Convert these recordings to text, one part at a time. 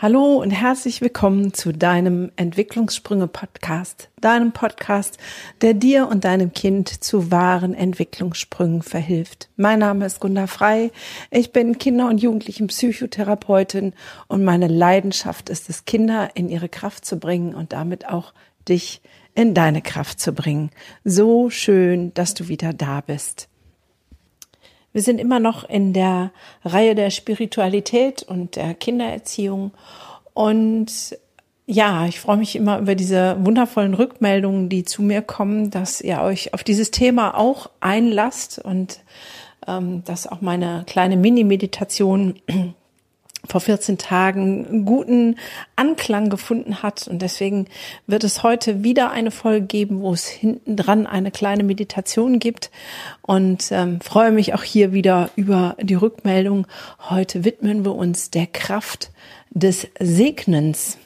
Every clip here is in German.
Hallo und herzlich willkommen zu deinem Entwicklungssprünge-Podcast, deinem Podcast, der dir und deinem Kind zu wahren Entwicklungssprüngen verhilft. Mein Name ist Gunda Frei, ich bin Kinder- und Jugendlichen-Psychotherapeutin und meine Leidenschaft ist es, Kinder in ihre Kraft zu bringen und damit auch dich in deine Kraft zu bringen. So schön, dass du wieder da bist. Wir sind immer noch in der Reihe der Spiritualität und der Kindererziehung. Und ja, ich freue mich immer über diese wundervollen Rückmeldungen, die zu mir kommen, dass ihr euch auf dieses Thema auch einlasst und ähm, dass auch meine kleine Mini-Meditation vor 14 Tagen guten Anklang gefunden hat. Und deswegen wird es heute wieder eine Folge geben, wo es hinten dran eine kleine Meditation gibt. Und ähm, freue mich auch hier wieder über die Rückmeldung. Heute widmen wir uns der Kraft des Segnens.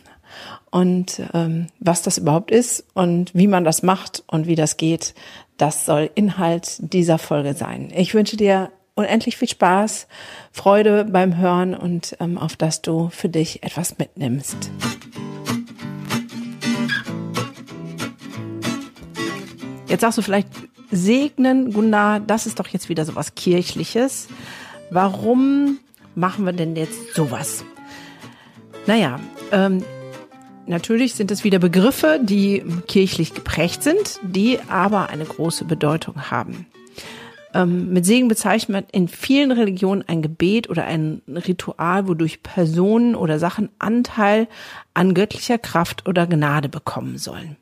Und ähm, was das überhaupt ist und wie man das macht und wie das geht, das soll Inhalt dieser Folge sein. Ich wünsche dir unendlich viel Spaß, Freude beim Hören und ähm, auf dass du für dich etwas mitnimmst. Jetzt sagst du vielleicht, segnen, Gunnar, das ist doch jetzt wieder so was Kirchliches. Warum machen wir denn jetzt sowas? Naja, ähm, natürlich sind es wieder Begriffe, die kirchlich geprägt sind, die aber eine große Bedeutung haben. Ähm, mit Segen bezeichnet man in vielen Religionen ein Gebet oder ein Ritual, wodurch Personen oder Sachen Anteil an göttlicher Kraft oder Gnade bekommen sollen.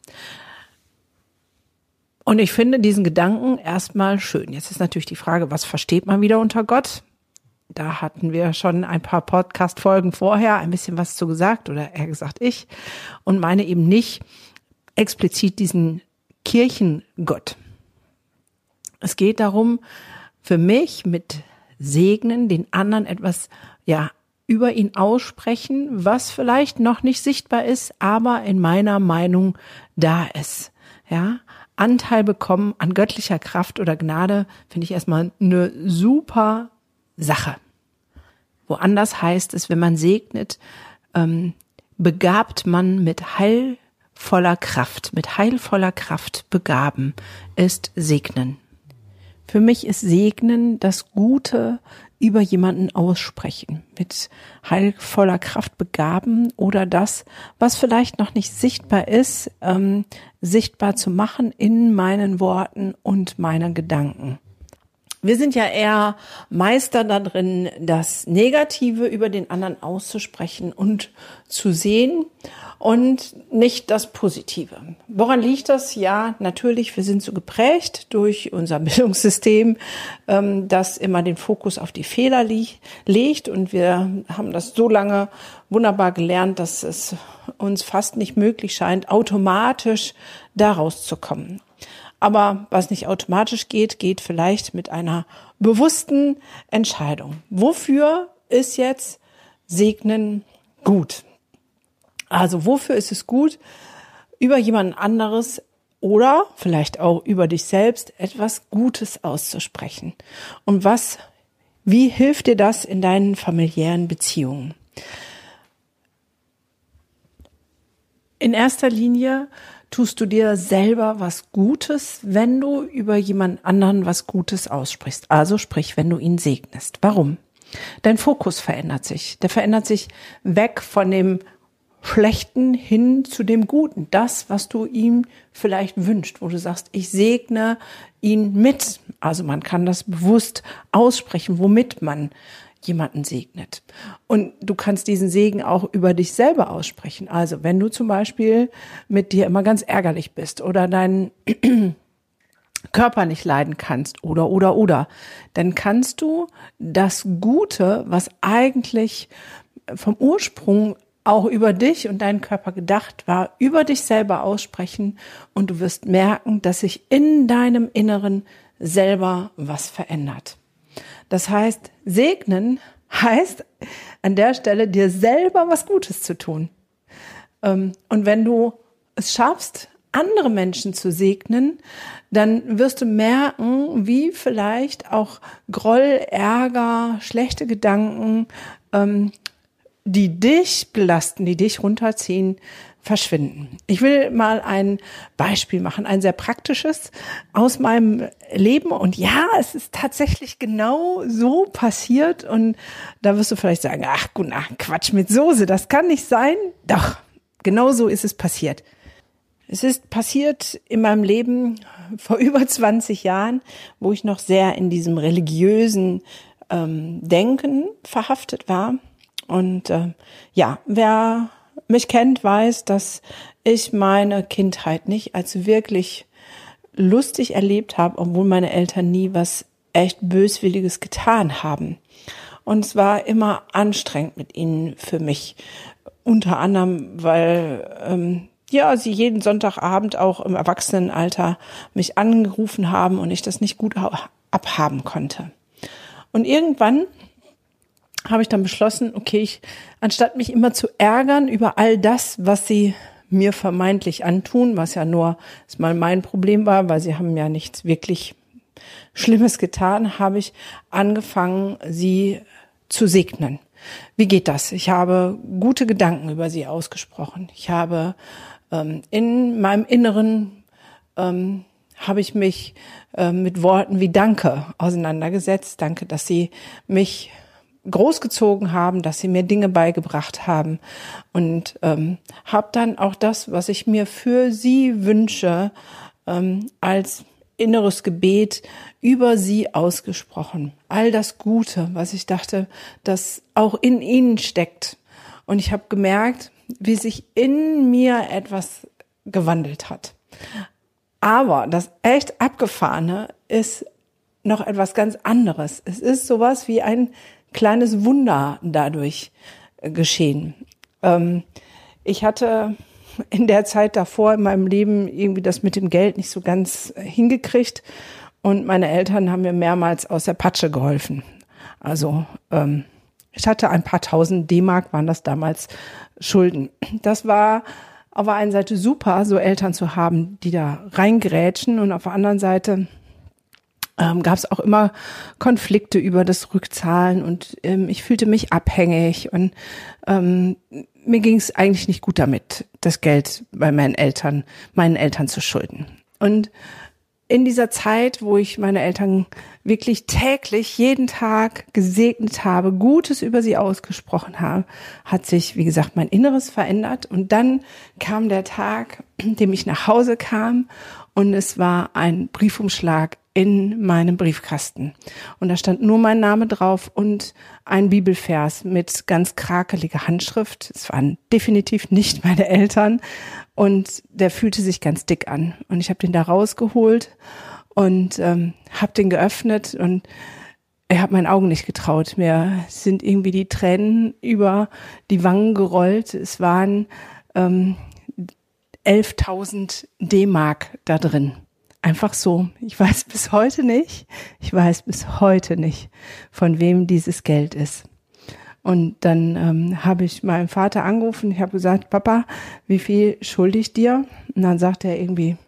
Und ich finde diesen Gedanken erstmal schön. Jetzt ist natürlich die Frage, was versteht man wieder unter Gott? Da hatten wir schon ein paar Podcast-Folgen vorher ein bisschen was zu gesagt oder eher gesagt ich und meine eben nicht explizit diesen Kirchengott. Es geht darum, für mich mit Segnen den anderen etwas, ja, über ihn aussprechen, was vielleicht noch nicht sichtbar ist, aber in meiner Meinung da ist. Ja, Anteil bekommen an göttlicher Kraft oder Gnade finde ich erstmal eine super Sache. Woanders heißt es, wenn man segnet, ähm, begabt man mit heilvoller Kraft, mit heilvoller Kraft begaben ist segnen. Für mich ist Segnen das Gute über jemanden aussprechen, mit heilvoller Kraft begaben oder das, was vielleicht noch nicht sichtbar ist, ähm, sichtbar zu machen in meinen Worten und meinen Gedanken. Wir sind ja eher Meister darin, das Negative über den anderen auszusprechen und zu sehen und nicht das Positive. Woran liegt das? Ja, natürlich, wir sind so geprägt durch unser Bildungssystem, ähm, das immer den Fokus auf die Fehler legt und wir haben das so lange wunderbar gelernt, dass es uns fast nicht möglich scheint, automatisch daraus zu kommen. Aber was nicht automatisch geht, geht vielleicht mit einer bewussten Entscheidung. Wofür ist jetzt Segnen gut? Also wofür ist es gut, über jemand anderes oder vielleicht auch über dich selbst etwas Gutes auszusprechen? Und was, wie hilft dir das in deinen familiären Beziehungen? In erster Linie tust du dir selber was Gutes, wenn du über jemand anderen was Gutes aussprichst. Also sprich, wenn du ihn segnest. Warum? Dein Fokus verändert sich. Der verändert sich weg von dem Schlechten hin zu dem Guten. Das, was du ihm vielleicht wünscht, wo du sagst, ich segne ihn mit. Also man kann das bewusst aussprechen, womit man jemanden segnet. Und du kannst diesen Segen auch über dich selber aussprechen. Also wenn du zum Beispiel mit dir immer ganz ärgerlich bist oder deinen Körper nicht leiden kannst oder, oder, oder, dann kannst du das Gute, was eigentlich vom Ursprung auch über dich und deinen Körper gedacht war, über dich selber aussprechen und du wirst merken, dass sich in deinem Inneren selber was verändert. Das heißt, segnen heißt an der Stelle dir selber was Gutes zu tun. Ähm, und wenn du es schaffst, andere Menschen zu segnen, dann wirst du merken, wie vielleicht auch Groll, Ärger, schlechte Gedanken ähm, die dich belasten, die dich runterziehen, verschwinden. Ich will mal ein Beispiel machen, ein sehr praktisches aus meinem Leben. Und ja, es ist tatsächlich genau so passiert. Und da wirst du vielleicht sagen, ach ach, Quatsch mit Soße, das kann nicht sein. Doch, genau so ist es passiert. Es ist passiert in meinem Leben vor über 20 Jahren, wo ich noch sehr in diesem religiösen ähm, Denken verhaftet war. Und äh, ja, wer mich kennt, weiß, dass ich meine Kindheit nicht als wirklich lustig erlebt habe, obwohl meine Eltern nie was echt Böswilliges getan haben. Und es war immer anstrengend mit ihnen für mich. Unter anderem, weil ähm, ja, sie jeden Sonntagabend auch im Erwachsenenalter mich angerufen haben und ich das nicht gut abhaben konnte. Und irgendwann habe ich dann beschlossen, okay, ich, anstatt mich immer zu ärgern über all das, was sie mir vermeintlich antun, was ja nur mal mein Problem war, weil sie haben ja nichts wirklich Schlimmes getan, habe ich angefangen, sie zu segnen. Wie geht das? Ich habe gute Gedanken über sie ausgesprochen. Ich habe ähm, in meinem Inneren ähm, habe ich mich äh, mit Worten wie Danke auseinandergesetzt. Danke, dass Sie mich großgezogen haben, dass sie mir Dinge beigebracht haben und ähm, habe dann auch das, was ich mir für sie wünsche, ähm, als inneres Gebet über sie ausgesprochen. All das Gute, was ich dachte, das auch in ihnen steckt. Und ich habe gemerkt, wie sich in mir etwas gewandelt hat. Aber das echt abgefahrene ist noch etwas ganz anderes. Es ist sowas wie ein kleines Wunder dadurch äh, geschehen. Ähm, ich hatte in der Zeit davor in meinem Leben irgendwie das mit dem Geld nicht so ganz äh, hingekriegt und meine Eltern haben mir mehrmals aus der Patsche geholfen. Also ähm, ich hatte ein paar tausend D-Mark, waren das damals Schulden. Das war auf der einen Seite super, so Eltern zu haben, die da reingrätschen und auf der anderen Seite ähm, gab es auch immer Konflikte über das Rückzahlen und ähm, ich fühlte mich abhängig und ähm, mir ging es eigentlich nicht gut damit, das Geld bei meinen Eltern, meinen Eltern zu schulden. Und in dieser Zeit, wo ich meine Eltern wirklich täglich, jeden Tag gesegnet habe, Gutes über sie ausgesprochen habe, hat sich, wie gesagt, mein Inneres verändert. Und dann kam der Tag, dem ich nach Hause kam und es war ein Briefumschlag in meinem Briefkasten. Und da stand nur mein Name drauf und ein Bibelvers mit ganz krakeliger Handschrift. Es waren definitiv nicht meine Eltern. Und der fühlte sich ganz dick an. Und ich habe den da rausgeholt und ähm, habe den geöffnet und er hat meinen Augen nicht getraut. Mir sind irgendwie die Tränen über die Wangen gerollt. Es waren ähm, 11.000 D-Mark da drin. Einfach so. Ich weiß bis heute nicht, ich weiß bis heute nicht, von wem dieses Geld ist. Und dann ähm, habe ich meinen Vater angerufen. Ich habe gesagt, Papa, wie viel schulde ich dir? Und dann sagt er irgendwie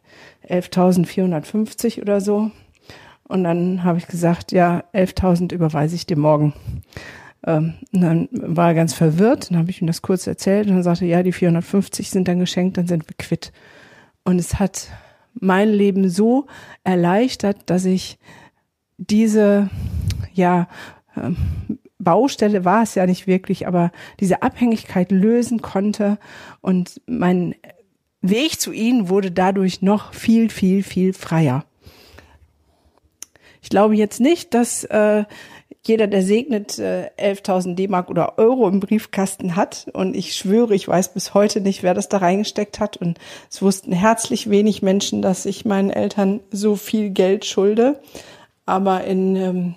11.450 oder so. Und dann habe ich gesagt, ja, 11.000 überweise ich dir morgen. Ähm, dann war er ganz verwirrt. Dann habe ich ihm das kurz erzählt. Und dann sagte er, ja, die 450 sind dann geschenkt, dann sind wir quitt. Und es hat mein Leben so erleichtert, dass ich diese, ja, ähm, Baustelle war es ja nicht wirklich, aber diese Abhängigkeit lösen konnte und mein Weg zu ihnen wurde dadurch noch viel, viel, viel freier. Ich glaube jetzt nicht, dass äh, jeder, der segnet, äh, 11.000 D-Mark oder Euro im Briefkasten hat. Und ich schwöre, ich weiß bis heute nicht, wer das da reingesteckt hat. Und es wussten herzlich wenig Menschen, dass ich meinen Eltern so viel Geld schulde. Aber in, ähm,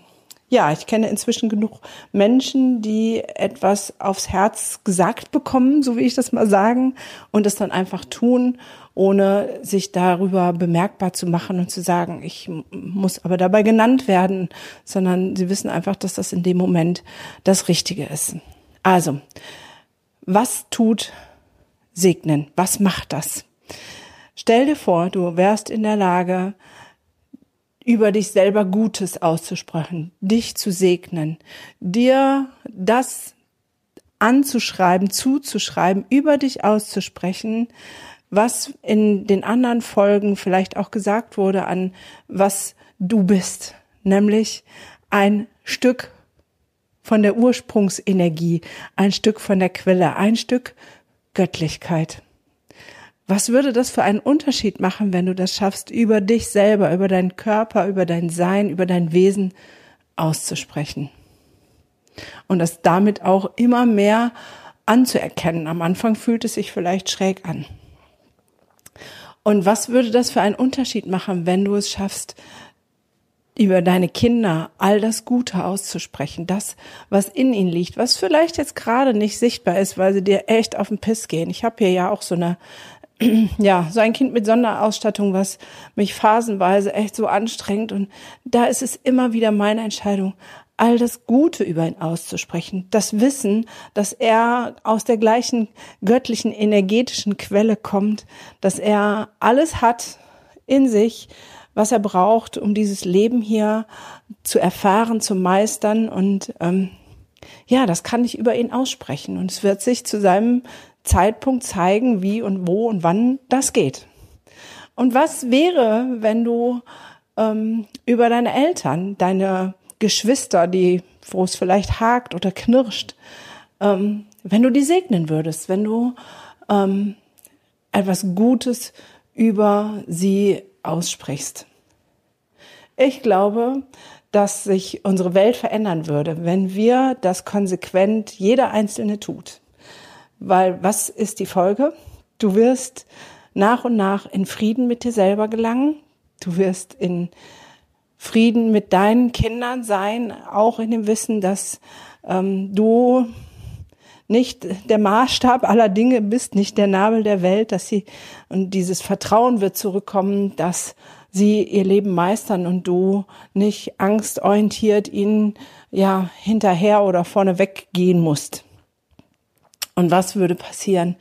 ja, ich kenne inzwischen genug Menschen, die etwas aufs Herz gesagt bekommen, so will ich das mal sagen, und es dann einfach tun ohne sich darüber bemerkbar zu machen und zu sagen, ich muss aber dabei genannt werden, sondern sie wissen einfach, dass das in dem Moment das Richtige ist. Also, was tut Segnen? Was macht das? Stell dir vor, du wärst in der Lage, über dich selber Gutes auszusprechen, dich zu segnen, dir das anzuschreiben, zuzuschreiben, über dich auszusprechen, was in den anderen Folgen vielleicht auch gesagt wurde an was du bist, nämlich ein Stück von der Ursprungsenergie, ein Stück von der Quelle, ein Stück Göttlichkeit. Was würde das für einen Unterschied machen, wenn du das schaffst, über dich selber, über deinen Körper, über dein Sein, über dein Wesen auszusprechen? Und das damit auch immer mehr anzuerkennen. Am Anfang fühlt es sich vielleicht schräg an. Und was würde das für einen Unterschied machen, wenn du es schaffst, über deine Kinder all das Gute auszusprechen, das, was in ihnen liegt, was vielleicht jetzt gerade nicht sichtbar ist, weil sie dir echt auf den Piss gehen. Ich habe hier ja auch so eine ja, so ein Kind mit Sonderausstattung, was mich phasenweise echt so anstrengt. Und da ist es immer wieder meine Entscheidung, all das Gute über ihn auszusprechen. Das Wissen, dass er aus der gleichen göttlichen energetischen Quelle kommt, dass er alles hat in sich, was er braucht, um dieses Leben hier zu erfahren, zu meistern. Und ähm, ja, das kann ich über ihn aussprechen. Und es wird sich zu seinem Zeitpunkt zeigen, wie und wo und wann das geht. Und was wäre, wenn du ähm, über deine Eltern, deine Geschwister, die, wo es vielleicht hakt oder knirscht, ähm, wenn du die segnen würdest, wenn du ähm, etwas Gutes über sie aussprichst. Ich glaube, dass sich unsere Welt verändern würde, wenn wir das konsequent jeder Einzelne tut. Weil was ist die Folge? Du wirst nach und nach in Frieden mit dir selber gelangen. Du wirst in Frieden mit deinen Kindern sein, auch in dem Wissen, dass ähm, du nicht der Maßstab aller Dinge bist, nicht der Nabel der Welt, dass sie und dieses Vertrauen wird zurückkommen, dass sie ihr Leben meistern und du nicht angstorientiert ihnen ja hinterher oder vorne weggehen musst. Und was würde passieren,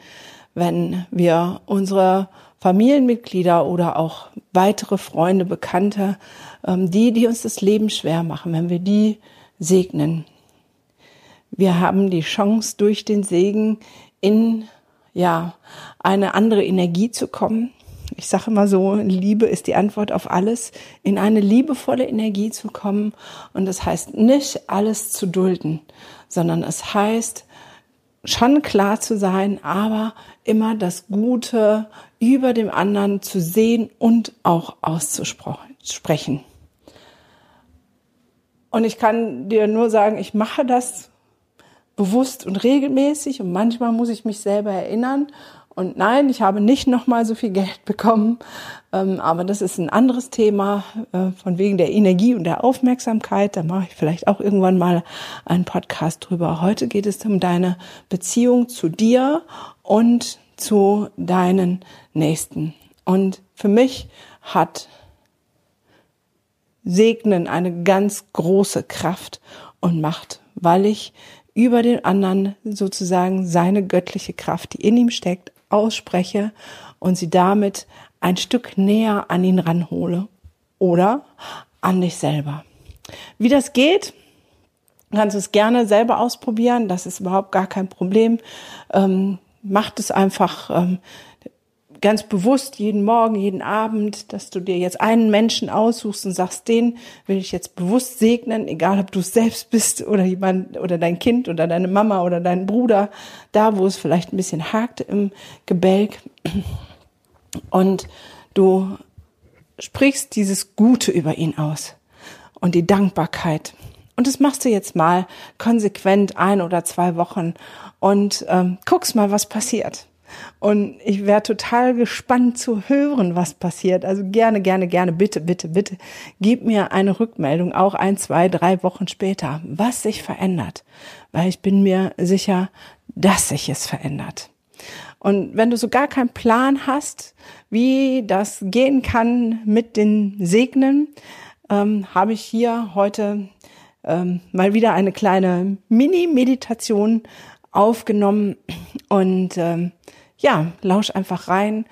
wenn wir unsere Familienmitglieder oder auch weitere Freunde, Bekannte, ähm, die, die uns das Leben schwer machen, wenn wir die segnen? Wir haben die Chance, durch den Segen in ja eine andere Energie zu kommen. Ich sage immer so, Liebe ist die Antwort auf alles, in eine liebevolle Energie zu kommen. Und das heißt nicht alles zu dulden, sondern es heißt, schon klar zu sein, aber immer das Gute über dem anderen zu sehen und auch auszusprechen. Und ich kann dir nur sagen, ich mache das bewusst und regelmäßig und manchmal muss ich mich selber erinnern und nein, ich habe nicht nochmal so viel Geld bekommen, ähm, aber das ist ein anderes Thema, äh, von wegen der Energie und der Aufmerksamkeit. Da mache ich vielleicht auch irgendwann mal einen Podcast drüber. Heute geht es um deine Beziehung zu dir und zu deinen Nächsten. Und für mich hat Segnen eine ganz große Kraft und Macht, weil ich über den anderen sozusagen seine göttliche Kraft, die in ihm steckt, ausspreche und sie damit ein Stück näher an ihn ranhole oder an dich selber. Wie das geht, kannst du es gerne selber ausprobieren. Das ist überhaupt gar kein Problem. Ähm, macht es einfach ähm, ganz bewusst jeden Morgen, jeden Abend, dass du dir jetzt einen Menschen aussuchst und sagst, den will ich jetzt bewusst segnen, egal ob du es selbst bist oder jemand oder dein Kind oder deine Mama oder dein Bruder, da wo es vielleicht ein bisschen hakt im Gebälk. Und du sprichst dieses Gute über ihn aus und die Dankbarkeit. Und das machst du jetzt mal konsequent ein oder zwei Wochen und ähm, guckst mal, was passiert. Und ich wäre total gespannt zu hören, was passiert. Also gerne, gerne, gerne, bitte, bitte, bitte, gib mir eine Rückmeldung, auch ein, zwei, drei Wochen später, was sich verändert. Weil ich bin mir sicher, dass sich es verändert. Und wenn du so gar keinen Plan hast, wie das gehen kann mit den Segnen, ähm, habe ich hier heute ähm, mal wieder eine kleine Mini-Meditation aufgenommen und ähm, ja, lausch einfach rein,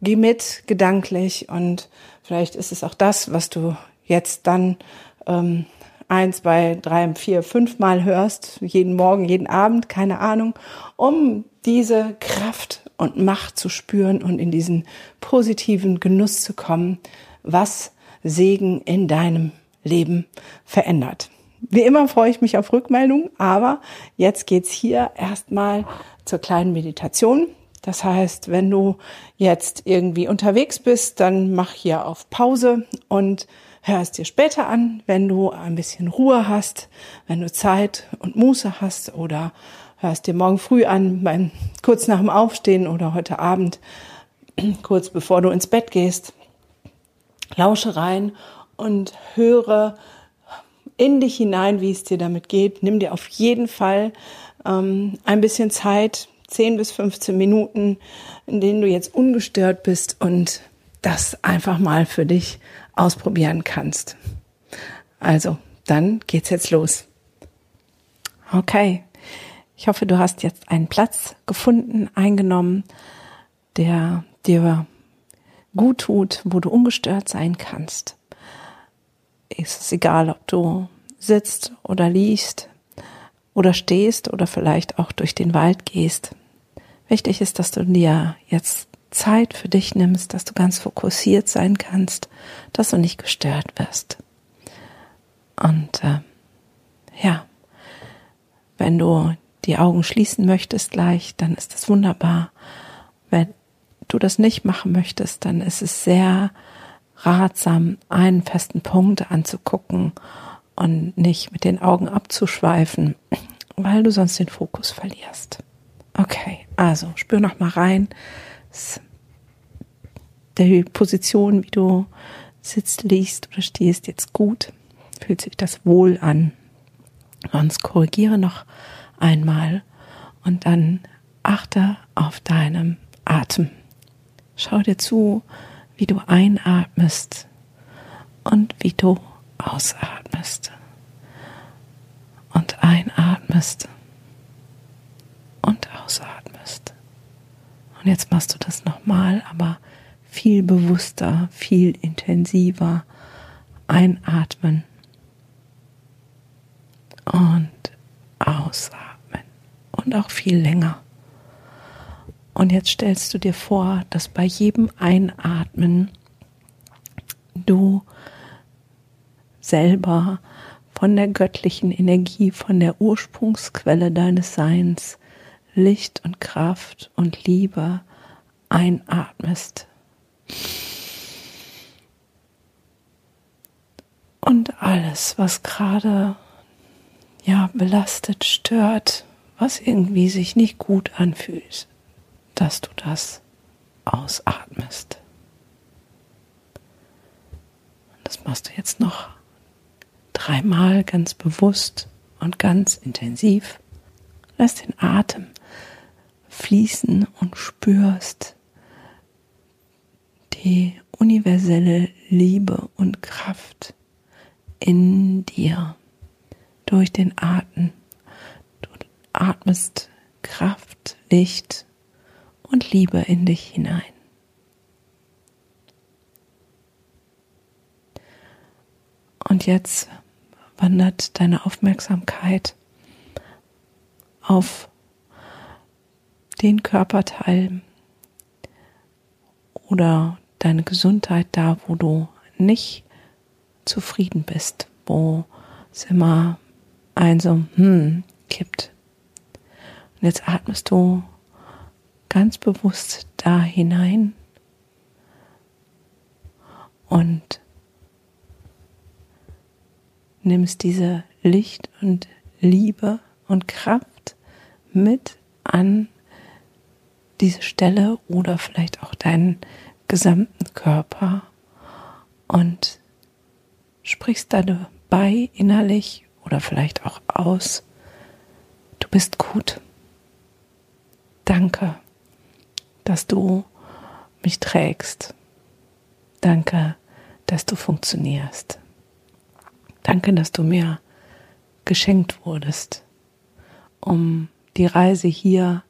geh mit gedanklich und vielleicht ist es auch das, was du jetzt dann ähm, ein, zwei, drei, vier, fünf Mal hörst, jeden Morgen, jeden Abend, keine Ahnung, um diese Kraft und Macht zu spüren und in diesen positiven Genuss zu kommen, was Segen in deinem Leben verändert. Wie immer freue ich mich auf Rückmeldungen, aber jetzt geht's hier erstmal zur kleinen Meditation. Das heißt, wenn du jetzt irgendwie unterwegs bist, dann mach hier auf Pause und hör es dir später an, wenn du ein bisschen Ruhe hast, wenn du Zeit und Muße hast oder hör es dir morgen früh an, beim, kurz nach dem Aufstehen oder heute Abend, kurz bevor du ins Bett gehst. Lausche rein und höre in dich hinein, wie es dir damit geht. Nimm dir auf jeden Fall ähm, ein bisschen Zeit, 10 bis 15 Minuten, in denen du jetzt ungestört bist und das einfach mal für dich ausprobieren kannst. Also, dann geht's jetzt los. Okay. Ich hoffe, du hast jetzt einen Platz gefunden, eingenommen, der dir gut tut, wo du ungestört sein kannst ist es egal, ob du sitzt oder liest oder stehst oder vielleicht auch durch den Wald gehst. Wichtig ist, dass du dir jetzt Zeit für dich nimmst, dass du ganz fokussiert sein kannst, dass du nicht gestört wirst. Und äh, ja, wenn du die Augen schließen möchtest gleich, dann ist das wunderbar. Wenn du das nicht machen möchtest, dann ist es sehr ratsam, einen festen Punkt anzugucken und nicht mit den Augen abzuschweifen, weil du sonst den Fokus verlierst. Okay, also spür noch mal rein. Die Position, wie du sitzt, liegst oder stehst, jetzt gut. Fühlt sich das wohl an. Sonst korrigiere noch einmal und dann achte auf deinem Atem. Schau dir zu, wie du einatmest und wie du ausatmest. Und einatmest und ausatmest. Und jetzt machst du das nochmal, aber viel bewusster, viel intensiver. Einatmen und ausatmen und auch viel länger. Und jetzt stellst du dir vor, dass bei jedem Einatmen du selber von der göttlichen Energie, von der Ursprungsquelle deines Seins, Licht und Kraft und Liebe einatmest. Und alles, was gerade ja belastet, stört, was irgendwie sich nicht gut anfühlt, dass du das ausatmest. Das machst du jetzt noch dreimal ganz bewusst und ganz intensiv. Lass den Atem fließen und spürst die universelle Liebe und Kraft in dir durch den Atem. Du atmest Kraft, Licht und Liebe in dich hinein. Und jetzt wandert deine Aufmerksamkeit auf den Körperteil oder deine Gesundheit da, wo du nicht zufrieden bist, wo es immer ein so, hm, kippt. Und jetzt atmest du ganz bewusst da hinein und nimmst diese Licht und Liebe und Kraft mit an diese Stelle oder vielleicht auch deinen gesamten Körper und sprichst dabei innerlich oder vielleicht auch aus, du bist gut. Danke dass du mich trägst. Danke, dass du funktionierst. Danke, dass du mir geschenkt wurdest, um die Reise hier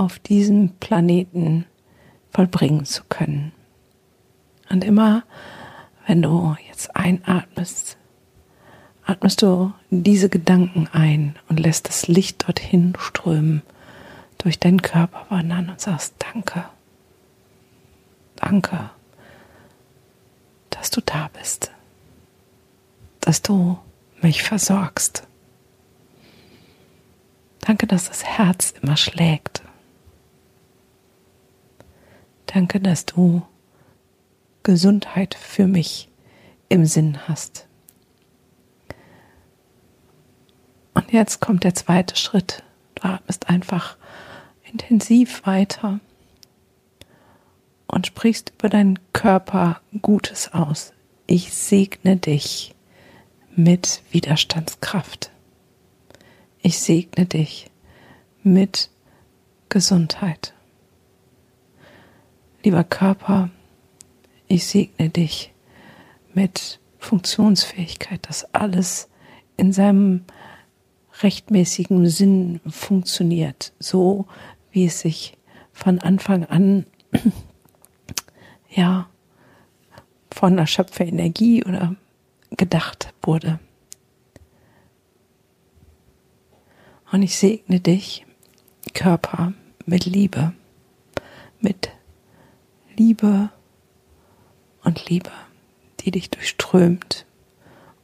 auf diesem Planeten vollbringen zu können. Und immer, wenn du jetzt einatmest, atmest du diese Gedanken ein und lässt das Licht dorthin strömen, durch deinen Körper wandern und sagst Danke. Danke, dass du da bist, dass du mich versorgst. Danke, dass das Herz immer schlägt. Danke, dass du Gesundheit für mich im Sinn hast. Und jetzt kommt der zweite Schritt. Du atmest einfach intensiv weiter und sprichst über deinen Körper Gutes aus. Ich segne dich mit Widerstandskraft. Ich segne dich mit Gesundheit. Lieber Körper, ich segne dich mit Funktionsfähigkeit, dass alles in seinem rechtmäßigen Sinn funktioniert, so wie es sich von Anfang an ja von der Schöpferenergie oder gedacht wurde. Und ich segne dich, Körper, mit Liebe, mit Liebe und Liebe, die dich durchströmt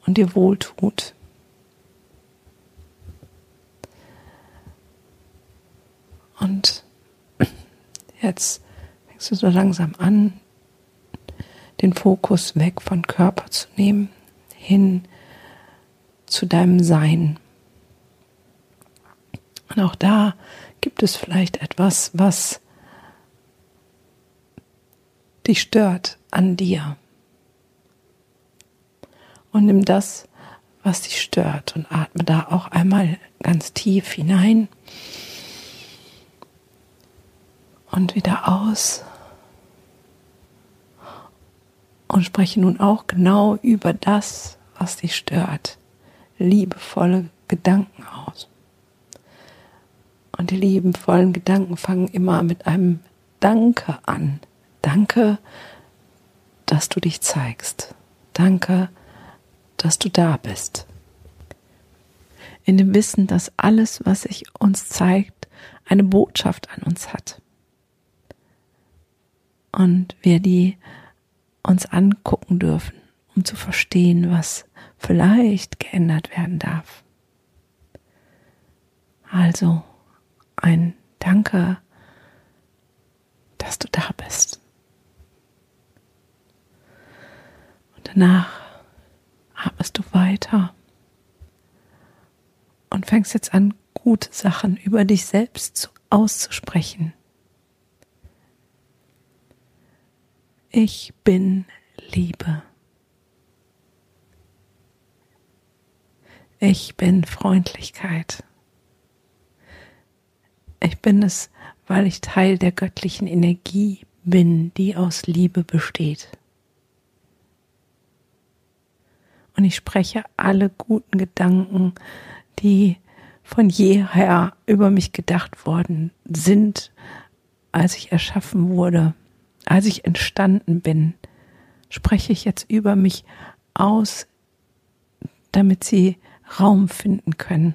und dir wohltut. Und jetzt fängst du so langsam an, den Fokus weg von Körper zu nehmen, hin zu deinem Sein. Und auch da gibt es vielleicht etwas, was dich stört an dir. Und nimm das, was dich stört und atme da auch einmal ganz tief hinein und wieder aus und spreche nun auch genau über das, was dich stört, liebevolle Gedanken aus. Und die liebevollen Gedanken fangen immer mit einem Danke an. Danke, dass du dich zeigst. Danke, dass du da bist. In dem Wissen, dass alles, was sich uns zeigt, eine Botschaft an uns hat. Und wir die uns angucken dürfen, um zu verstehen, was vielleicht geändert werden darf. Also ein Danke, dass du da bist. Danach atmest du weiter und fängst jetzt an, gute Sachen über dich selbst auszusprechen. Ich bin Liebe. Ich bin Freundlichkeit. Ich bin es, weil ich Teil der göttlichen Energie bin, die aus Liebe besteht. Und ich spreche alle guten Gedanken, die von jeher über mich gedacht worden sind, als ich erschaffen wurde, als ich entstanden bin, spreche ich jetzt über mich aus, damit sie Raum finden können,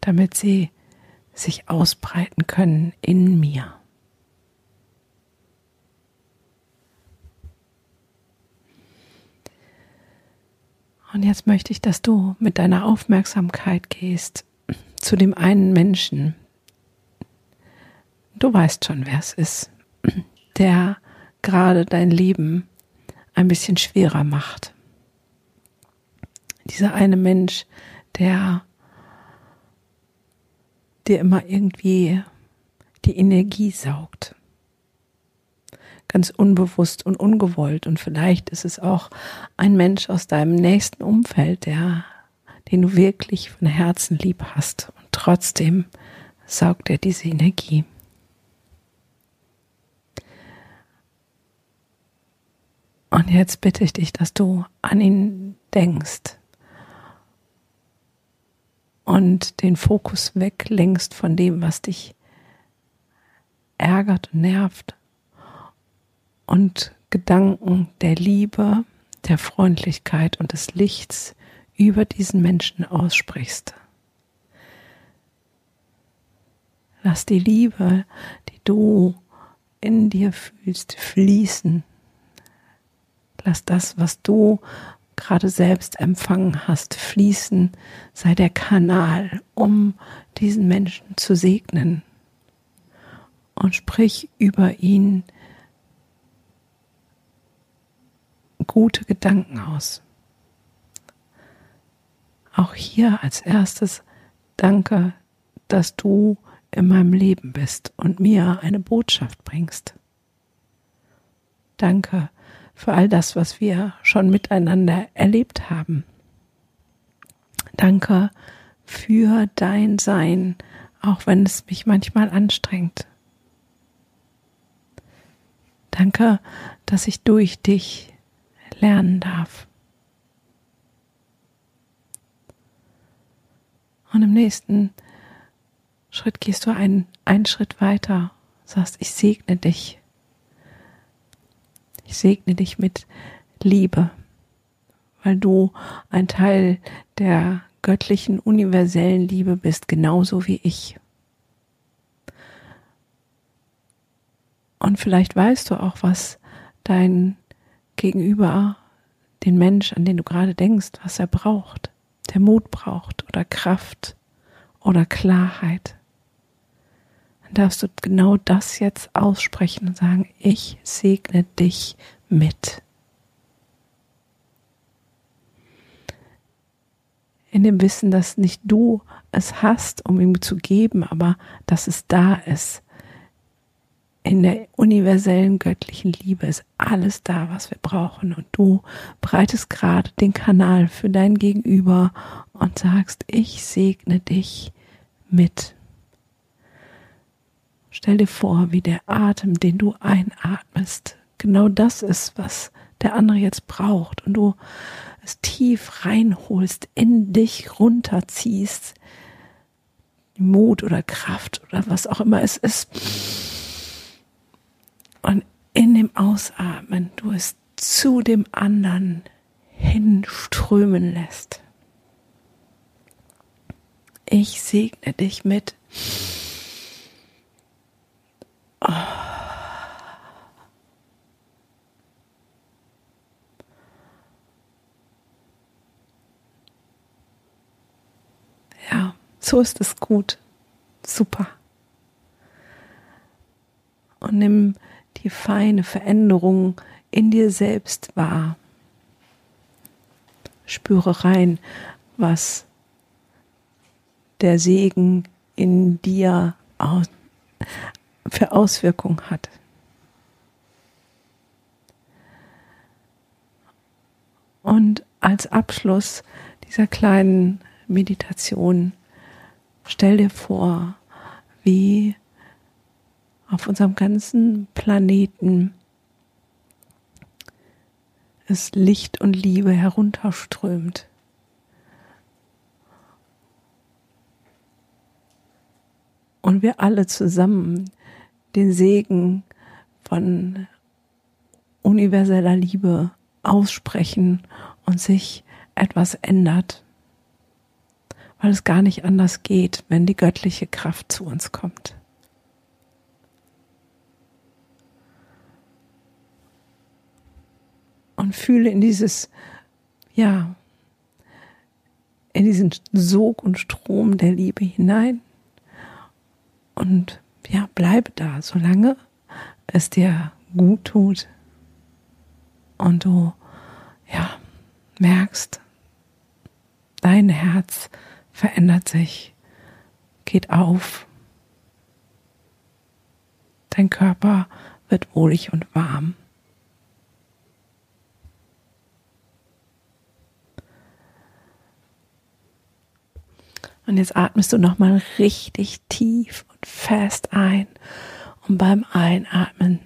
damit sie sich ausbreiten können in mir. Und jetzt möchte ich, dass du mit deiner Aufmerksamkeit gehst zu dem einen Menschen, Du weißt schon, wer es ist, der gerade dein Leben ein bisschen schwerer macht. Dieser eine Mensch, der dir immer irgendwie die Energie saugt. Ganz unbewusst und ungewollt. Und vielleicht ist es auch ein Mensch aus deinem nächsten Umfeld, der, den du wirklich von Herzen lieb hast. Und trotzdem saugt er diese Energie. Und jetzt bitte ich dich, dass du an ihn denkst und den Fokus weglenkst von dem, was dich ärgert und nervt und Gedanken der Liebe, der Freundlichkeit und des Lichts über diesen Menschen aussprichst. Lass die Liebe, die du in dir fühlst, fließen. Lass das, was du gerade selbst empfangen hast, fließen, sei der Kanal, um diesen Menschen zu segnen. Und sprich über ihn gute Gedanken aus. Auch hier als erstes danke, dass du in meinem Leben bist und mir eine Botschaft bringst. Danke für all das, was wir schon miteinander erlebt haben. Danke für dein Sein, auch wenn es mich manchmal anstrengt. Danke, dass ich durch dich lernen darf. Und im nächsten Schritt gehst du einen, einen Schritt weiter, sagst, ich segne dich. Ich segne dich mit Liebe, weil du ein Teil der göttlichen universellen Liebe bist, genauso wie ich. Und vielleicht weißt du auch, was dein Gegenüber, den Mensch, an den du gerade denkst, was er braucht, der Mut braucht oder Kraft oder Klarheit dann darfst du genau das jetzt aussprechen und sagen, ich segne dich mit. In dem Wissen, dass nicht du es hast, um ihm zu geben, aber dass es da ist. In der universellen göttlichen Liebe ist alles da, was wir brauchen. Und du breitest gerade den Kanal für dein Gegenüber und sagst, ich segne dich mit. Stell dir vor, wie der Atem, den du einatmest, genau das ist, was der andere jetzt braucht und du es tief reinholst, in dich runterziehst, Mut oder Kraft oder was auch immer es ist. Und in dem Ausatmen du es zu dem anderen hinströmen lässt. Ich segne dich mit ja, so ist es gut. Super. Und nimm die feine Veränderung in dir selbst wahr. Spüre rein, was der Segen in dir für Auswirkungen hat. Und als Abschluss dieser kleinen Meditation stell dir vor, wie auf unserem ganzen Planeten es Licht und Liebe herunterströmt. Und wir alle zusammen den Segen von universeller Liebe aussprechen und sich etwas ändert, weil es gar nicht anders geht, wenn die göttliche Kraft zu uns kommt. Und fühle in dieses, ja, in diesen Sog und Strom der Liebe hinein und ja, bleibe da, solange es dir gut tut und du ja merkst, dein Herz verändert sich, geht auf, dein Körper wird wohlig und warm. Und jetzt atmest du nochmal richtig tief und fest ein. Und beim Einatmen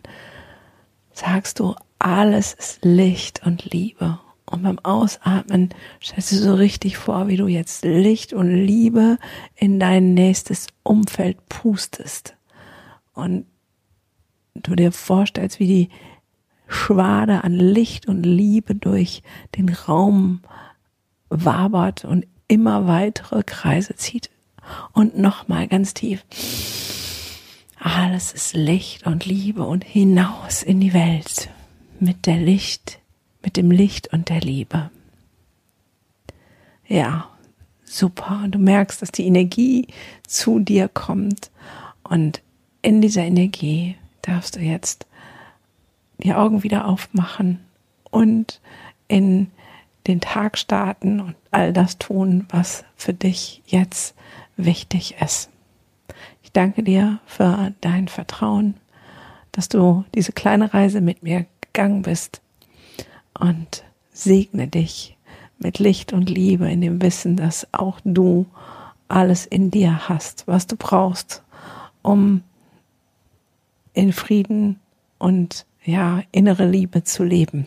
sagst du, alles ist Licht und Liebe. Und beim Ausatmen stellst du so richtig vor, wie du jetzt Licht und Liebe in dein nächstes Umfeld pustest. Und du dir vorstellst, wie die Schwade an Licht und Liebe durch den Raum wabert und immer weitere Kreise zieht. Und nochmal ganz tief. Alles ist Licht und Liebe und hinaus in die Welt mit der Licht, mit dem Licht und der Liebe. Ja, super. Du merkst, dass die Energie zu dir kommt. Und in dieser Energie darfst du jetzt die Augen wieder aufmachen und in den Tag starten und all das tun, was für dich jetzt wichtig ist. Ich danke dir für dein Vertrauen, dass du diese kleine Reise mit mir gegangen bist und segne dich mit Licht und Liebe in dem Wissen, dass auch du alles in dir hast, was du brauchst, um in Frieden und ja, innere Liebe zu leben.